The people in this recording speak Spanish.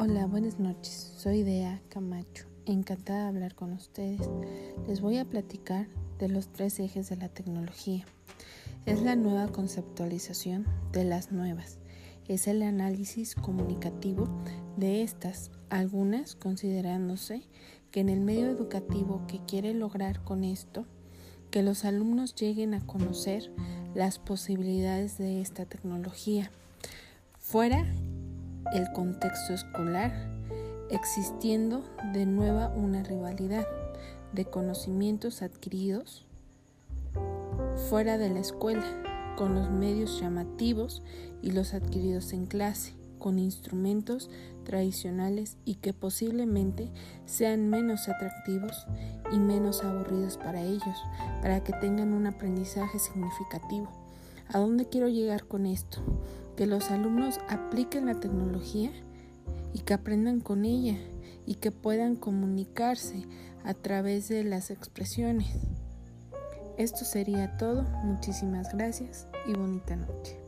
Hola, buenas noches. Soy Dea Camacho. Encantada de hablar con ustedes. Les voy a platicar de los tres ejes de la tecnología. Es la nueva conceptualización de las nuevas. Es el análisis comunicativo de estas, algunas considerándose que en el medio educativo que quiere lograr con esto, que los alumnos lleguen a conocer las posibilidades de esta tecnología. Fuera el contexto escolar, existiendo de nueva una rivalidad de conocimientos adquiridos fuera de la escuela, con los medios llamativos y los adquiridos en clase, con instrumentos tradicionales y que posiblemente sean menos atractivos y menos aburridos para ellos, para que tengan un aprendizaje significativo. ¿A dónde quiero llegar con esto? Que los alumnos apliquen la tecnología y que aprendan con ella y que puedan comunicarse a través de las expresiones. Esto sería todo. Muchísimas gracias y bonita noche.